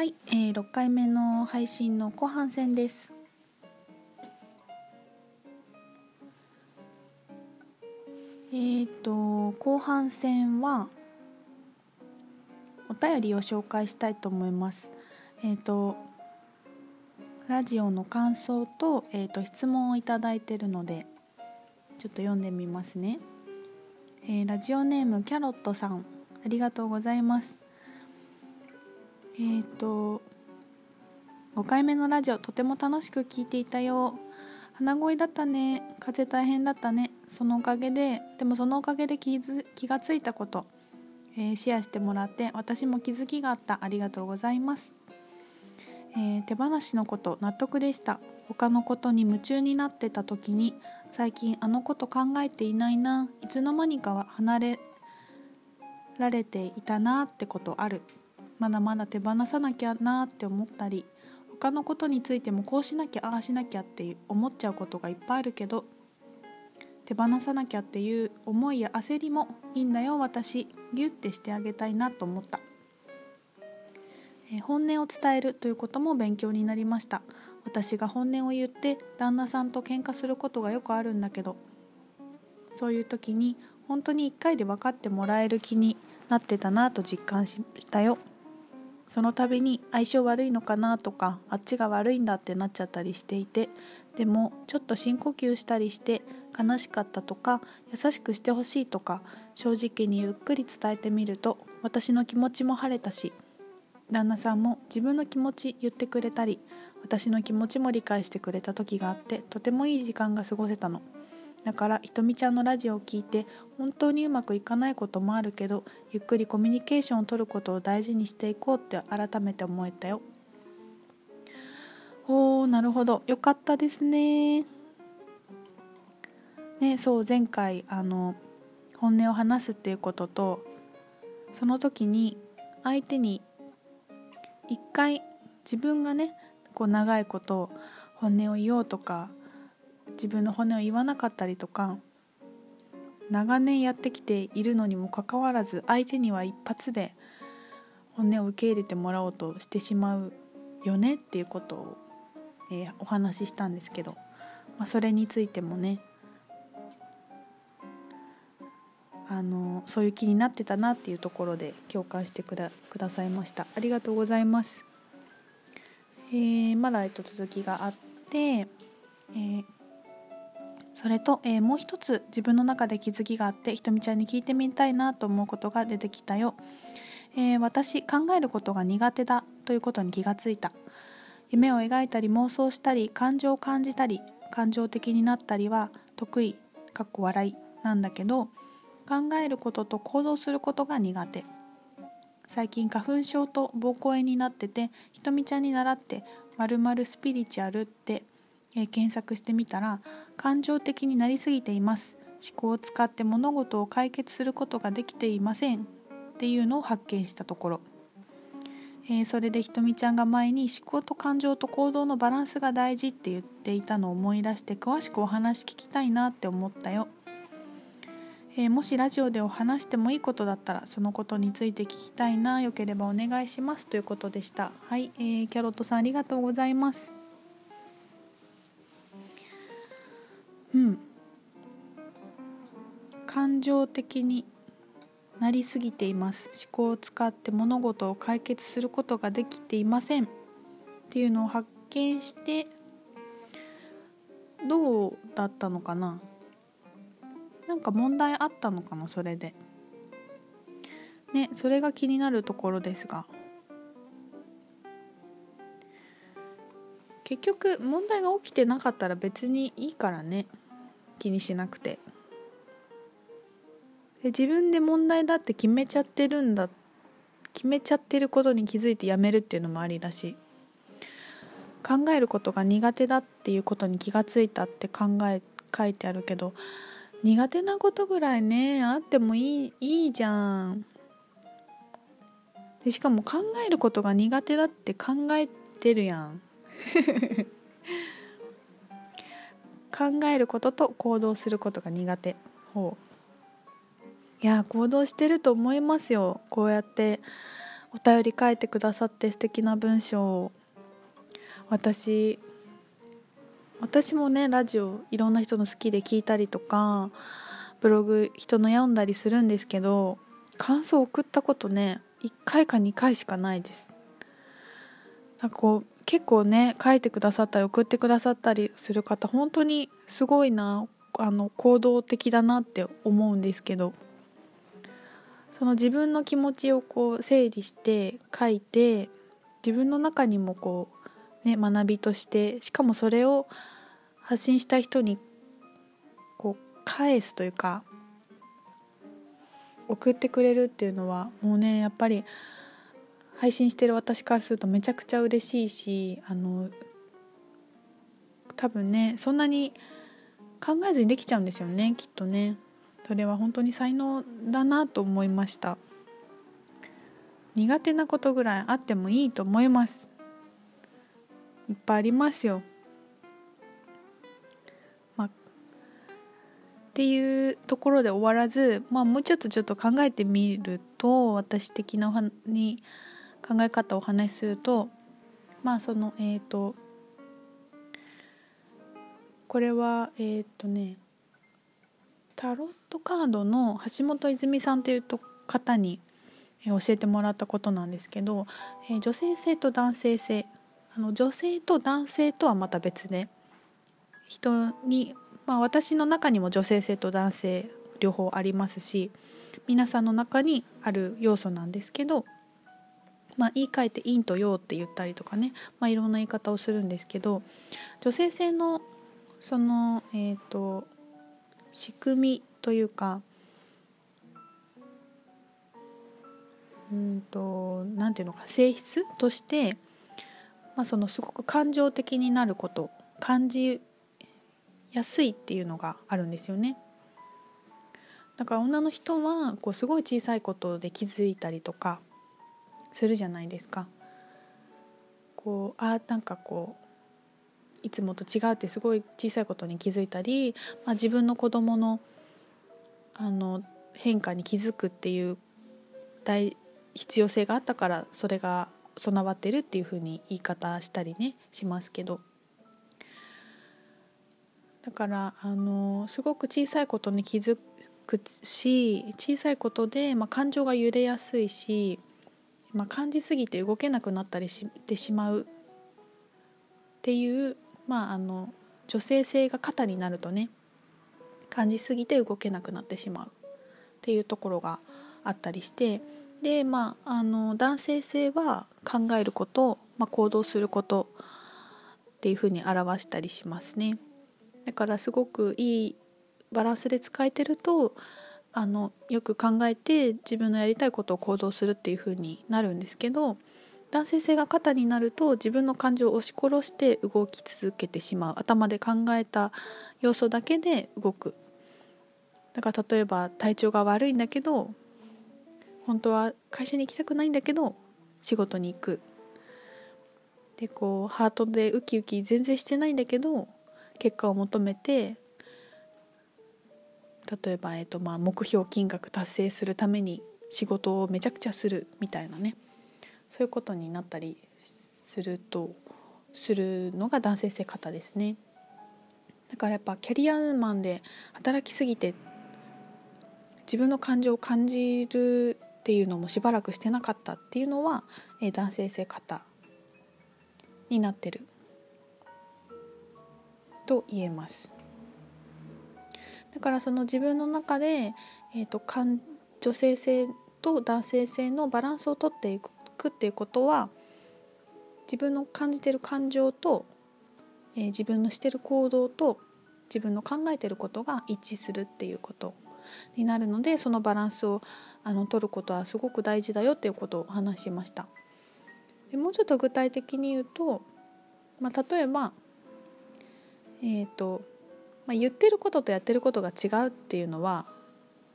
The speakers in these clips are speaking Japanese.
はい、えー、6回目の配信の後半戦です。えーと後半戦はお便りを紹介したいと思います。えっ、ー、とラジオの感想と,、えーと、質問をいただいてるのでちょっと読んでみますね、えー、ラジオネームキャロットさんありがとうございます。えっ、ー、と5回目のラジオとても楽しく聞いていたよ。鼻声だったね。風大変だったね。そのおかげででもそのおかげで気気がついたこと、えー、シェアしてもらって私も気づきがあった。ありがとうございます。えー、手放しのこと納得でした。他のことに夢中になってた時に最近あのこと考えていないな。いつの間にかは離れられていたなってことある。まだまだ手放さなきゃなって思ったり他のことについてもこうしなきゃああしなきゃって思っちゃうことがいっぱいあるけど手放さなきゃっていう思いや焦りもいいんだよ私ギュッてしてあげたいなと思った。え本音を伝えるということも勉強になりました。私が本音を言って旦那さんと喧嘩することがよくあるんだけどそういう時に本当に1回で分かってもらえる気になってたなと実感したよ。その度に相性悪いのかなとかあっちが悪いんだってなっちゃったりしていてでもちょっと深呼吸したりして悲しかったとか優しくしてほしいとか正直にゆっくり伝えてみると私の気持ちも晴れたし旦那さんも自分の気持ち言ってくれたり私の気持ちも理解してくれた時があってとてもいい時間が過ごせたの。だからひとみちゃんのラジオを聞いて本当にうまくいかないこともあるけどゆっくりコミュニケーションをとることを大事にしていこうって改めて思えたよ。おーなるほど。よかったですね。ねそう前回あの本音を話すっていうこととその時に相手に一回自分がねこう長いこと本音を言おうとか自分の本音を言わなかったりとか長年やってきているのにもかかわらず相手には一発で本音を受け入れてもらおうとしてしまうよねっていうことを、えー、お話ししたんですけど、まあ、それについてもねあのそういう気になってたなっていうところで共感してくだくださいました。ありがとうございます、えー、まだ、えっと、続きがあって、えー、それと、えー、もう一つ自分の中で気づきがあってひとみちゃんに聞いてみたいなと思うことが出てきたよ、え私考えることが苦手だということに気がついた。夢を描いたり妄想したり感情を感じたり感情的になったりは得意かっこ笑いなんだけど考えることと行動することが苦手。最近花粉症と膀胱炎になっててひとみちゃんに習って「まるスピリチュアル」って、え、検索してみたら感情的になりすぎています。思考を使って物事を解決することができていません。っていうのを発見したところ、えー、それでひとみちゃんが前に思考と感情と行動のバランスが大事って言っていたのを思い出して詳しくお話聞きたいなって思ったよ。えー、もしラジオでお話してもいいことだったらそのことについて聞きたいなよければお願いしますということでした。はい、えー、キャロットさんありがとうございます。うん。感情的になりすぎています。思考を使って物事を解決することができていません。っていうのを発見してどうだったのかな？なんか問題あったのかな？それで。ねそれが気になるところですが。結局問題が起きてなかったら別にいいからね。気にしなくて。で自分で問題だって決めちゃってるんだ決めちゃってることに気づいてやめるっていうのもありだし考えることが苦手だっていうことに気がついたって考え書いてあるけど苦手なことぐらいねあってもいいいいじゃん。でしかも考えることが苦手だって考えてるやん。考えることと行動することが苦手ほういや行動してると思いますよ。こうやってお便り書いてくださって素敵な文章を。私私もねラジオいろんな人の好きで聞いたりとかブログ人の読んだりするんですけど感想を送ったことね1回か2回しかないです。なんかこう結構ね書いてくださったり送ってくださったりする方本当にすごいなあの行動的だなって思うんですけどその自分の気持ちをこう整理して書いて自分の中にもこうね学びとしてしかもそれを発信した人にこう返すというか送ってくれるっていうのはもうねやっぱり配信してる私からするとめちゃくちゃ嬉しいしあの多分ねそんなに考えずにできちゃうんですよねきっとね。それは本当に才能だなと思いました。苦手なことぐらいあってもいいと思います。いっぱいありますよ。っていうところで終わらず、まあ、もうちょっとちょっと考えてみると私的なおに考え方をお話しするとまあそのえっ、ー、とこれはえっ、ー、とねタロットカードの橋本泉さんという方に教えてもらったことなんですけど、え、女性性と男性性あの女性と男性とはまた別で人にまあ、私の中にも女性性と男性両方ありますし皆さんの中にある要素なんですけど、まあ、言い換えて陰と陽って言ったりとかね、まあ、いろんな言い方をするんですけど女性性のその、えーと、仕組みというかうんとなんていうのか性質として、まあ、そのすごく感情的になること感じ安いっていうのがあるんですよね。だから女の人はこうすごい小さいことで気づいたりとかするじゃないですか。こうあなんかこういつもと違うってすごい小さいことに気づいたり、まあ、自分の子供のあの変化に気づくっていう大必要性があったからそれが備わってるっていうふうに言い方したりねしますけどだからあのすごく小さいことに気づくし小さいことで、まあ、感情が揺れやすいし、まあ、感じすぎて動けなくなったりしてしまうっていう、まあ、あの女性性が肩になるとね感じすぎて動けなくなってしまうっていうところがあったりしてでまああの男性性は考えること、まあ、行動することっていうふうに表したりしますね。だからすごくいいバランスで使えてるとあのよく考えて自分のやりたいことを行動するっていう風になるんですけど男性性が肩になると自分の感情を押し殺して動き続けてしまう。頭で考えた要素だけで動く。だから例えば体調が悪いんだけど本当は会社に行きたくないんだけど仕事に行く。でこうハートでウキウキ全然してないんだけど結果を求めて例えば、えーとまあ、目標金額達成するために仕事をめちゃくちゃするみたいなね。そういうことになったりするとするのが男性性方ですね。だからやっぱキャリアマンで働きすぎて自分の感情を感じるっていうのもしばらくしてなかったっていうのは、えー、男性性方になってると言えます。だからその自分の中で、えーと、女性性と男性性のバランスをとっていくっていうことは自分の感じてる感情と、えー、自分のしてる行動と自分の考えてることが一致するっていうことになるのでそのバランスをあの取ることはすごく大事だよっていうことを話しました。でもうちょっと具体的に言うと、まあ、例えばえーとまあ、言ってることとやってることが違うっていうのは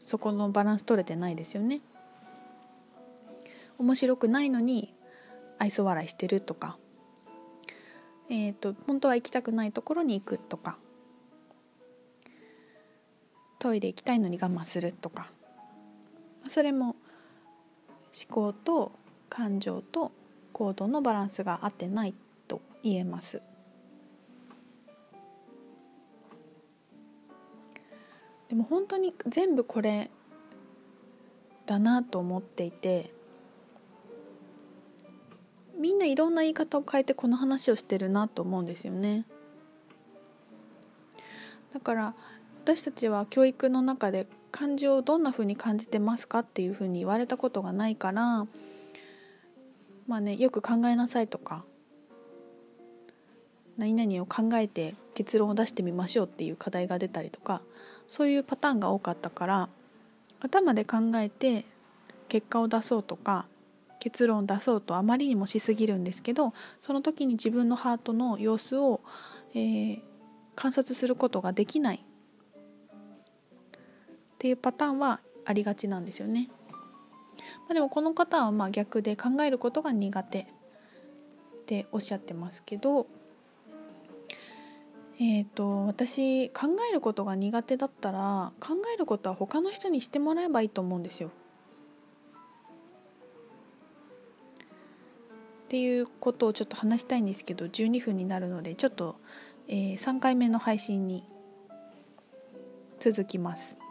そこのバランス取れてないですよね。面白くないのに愛想笑いしてるとか、えーと、本当は行きたくないところに行くとかトイレ行きたいのに我慢するとかそれも思考と感情と行動のバランスが合ってないと言えます。でも本当に全部これだなと思っていてみんないろんな言い方を変えてこの話をしてるなと思うんですよね。だから私たちは教育の中で感情をどんなふうに感じてますかっていうふうに言われたことがないからまあねよく考えなさいとか何々を考えて結論を出してみましょうっていう課題が出たりとかそういうパターンが多かったから頭で考えて結果を出そうとか結論を出そうとあまりにもしすぎるんですけどその時に自分のハートの様子を、えー、観察することができないっていうパターンはありがちなんですよね。まあ、でもこの方はまあ逆で考えることが苦手っておっしゃってますけどえーと、私考えることが苦手だったら考えることは他の人にしてもらえばいいと思うんですよ。っていうことをちょっと話したいんですけど12分になるのでちょっと、えー、3回目の配信に続きます。